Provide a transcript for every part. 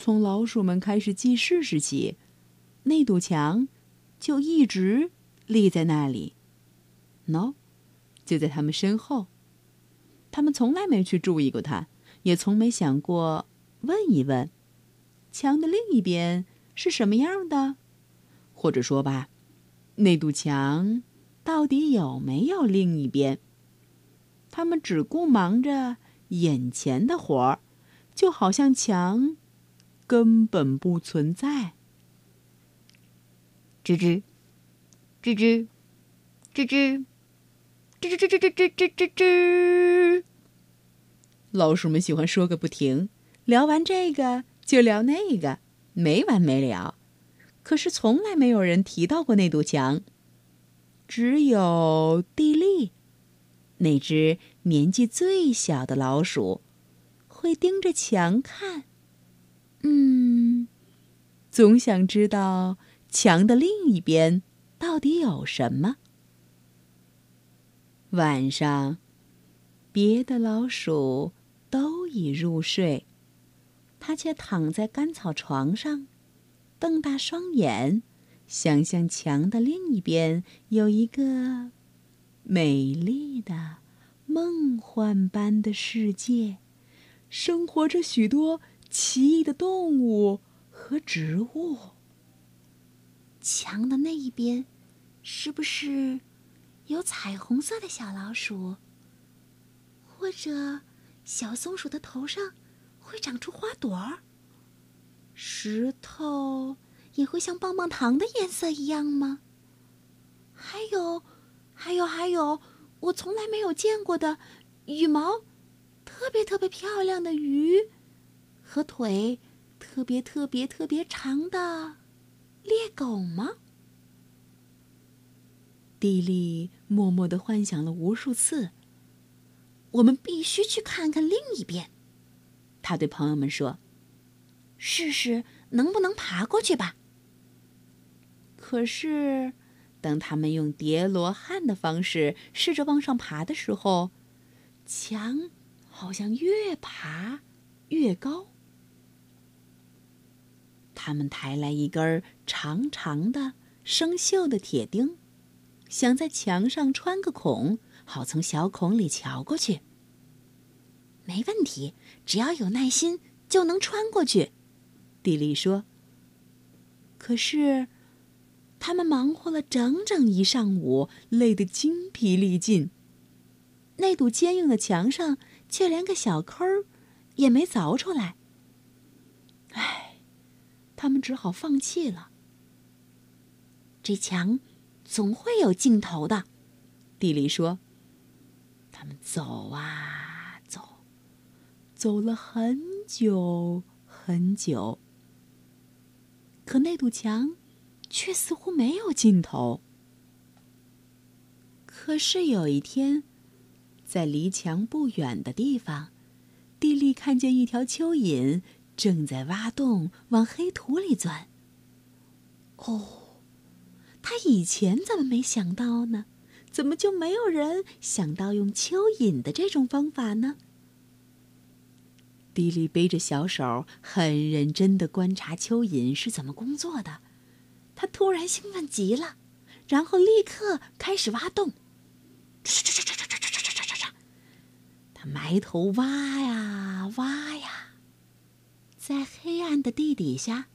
从老鼠们开始记事时起，那堵墙就一直立在那里。喏，就在他们身后。他们从来没去注意过它，也从没想过问一问，墙的另一边是什么样的，或者说吧，那堵墙到底有没有另一边？他们只顾忙着眼前的活儿，就好像墙。根本不存在。吱吱，吱吱，吱吱，吱吱吱吱吱吱吱吱。老鼠们喜欢说个不停，聊完这个就聊那个，没完没了。可是从来没有人提到过那堵墙。只有地利，那只年纪最小的老鼠，会盯着墙看。嗯，总想知道墙的另一边到底有什么。晚上，别的老鼠都已入睡，它却躺在干草床上，瞪大双眼，想象墙的另一边有一个美丽的、梦幻般的世界，生活着许多。奇异的动物和植物。墙的那一边，是不是有彩虹色的小老鼠？或者，小松鼠的头上会长出花朵儿？石头也会像棒棒糖的颜色一样吗？还有，还有，还有，我从来没有见过的羽毛特别特别漂亮的鱼。和腿特别特别特别长的猎狗吗？蒂莉默默的幻想了无数次。我们必须去看看另一边，他对朋友们说：“试试能不能爬过去吧。”可是，当他们用叠罗汉的方式试着往上爬的时候，墙好像越爬越高。他们抬来一根长长的生锈的铁钉，想在墙上穿个孔，好从小孔里瞧过去。没问题，只要有耐心就能穿过去。迪丽说。可是，他们忙活了整整一上午，累得精疲力尽。那堵坚硬的墙上却连个小坑儿也没凿出来。他们只好放弃了。这墙总会有尽头的，蒂莉说。他们走啊走，走了很久很久，可那堵墙却似乎没有尽头。可是有一天，在离墙不远的地方，地利看见一条蚯蚓。正在挖洞往黑土里钻。哦他以前怎么没想到呢？怎么就没有人想到用蚯蚓的这种方法呢？迪丽背着小手很认真地观察蚯蚓是怎么工作的。他突然兴奋极了然后立刻开始挖洞。哧哧哧哧哧哧哧哧哧哧他埋头挖呀挖呀在黑暗的地底下，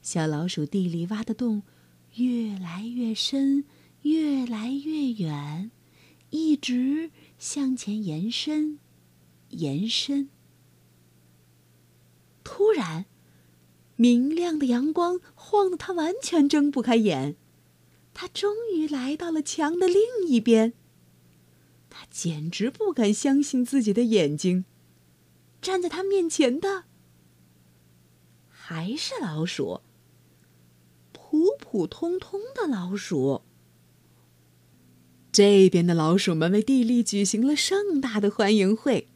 小老鼠地里挖的洞越来越深，越来越远，一直向前延伸，延伸。突然，明亮的阳光晃得他完全睁不开眼。他终于来到了墙的另一边。他简直不敢相信自己的眼睛，站在他面前的。还是老鼠，普普通通的老鼠。这边的老鼠们为蒂莉举行了盛大的欢迎会。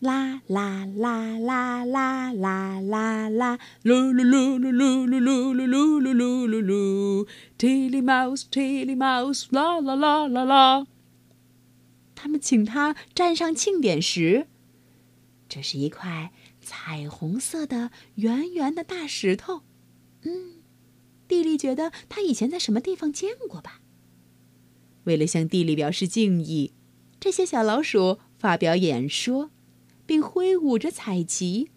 啦啦啦啦啦啦啦啦，噜噜噜噜噜噜噜噜噜噜噜噜噜，Tilly Mouse，Tilly Mouse，啦啦啦啦啦。他们请他站上庆典石，这是一块彩虹色的圆圆的大石头。嗯，蒂莉觉得他以前在什么地方见过吧。为了向蒂莉表示敬意，这些小老鼠发表演说。并挥舞着彩旗，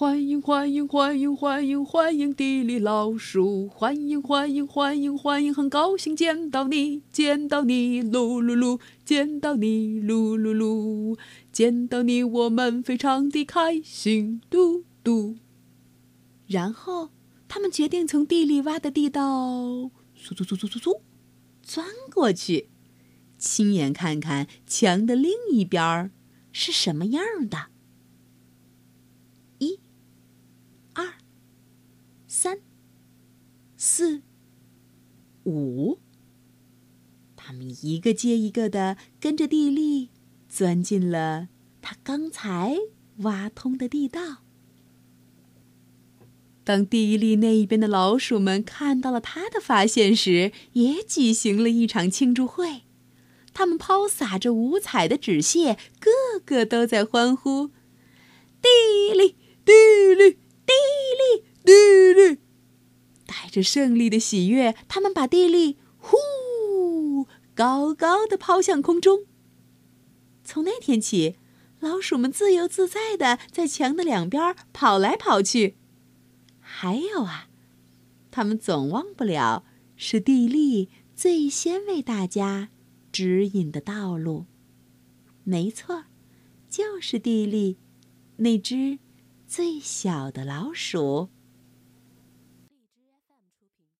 欢迎欢迎欢迎欢迎欢迎地里老鼠，欢迎欢迎欢迎欢迎，很高兴见到你，见到你，噜噜噜，见到你，噜噜噜，见到你，我们非常的开心，嘟嘟。然后，他们决定从地里挖的地道，嗖嗖嗖嗖嗖嗖，钻过去，亲眼看看墙的另一边。是什么样的？四、五，他们一个接一个的跟着地利钻进了他刚才挖通的地道。当地利那一边的老鼠们看到了他的发现时，也举行了一场庆祝会。他们抛洒着五彩的纸屑，个个都在欢呼：“地利，地利，地利，地利！”这胜利的喜悦，他们把地利呼高高的抛向空中。从那天起，老鼠们自由自在的在墙的两边跑来跑去。还有啊，他们总忘不了是地利最先为大家。指引的道路，没错，就是地利，那只最小的老鼠。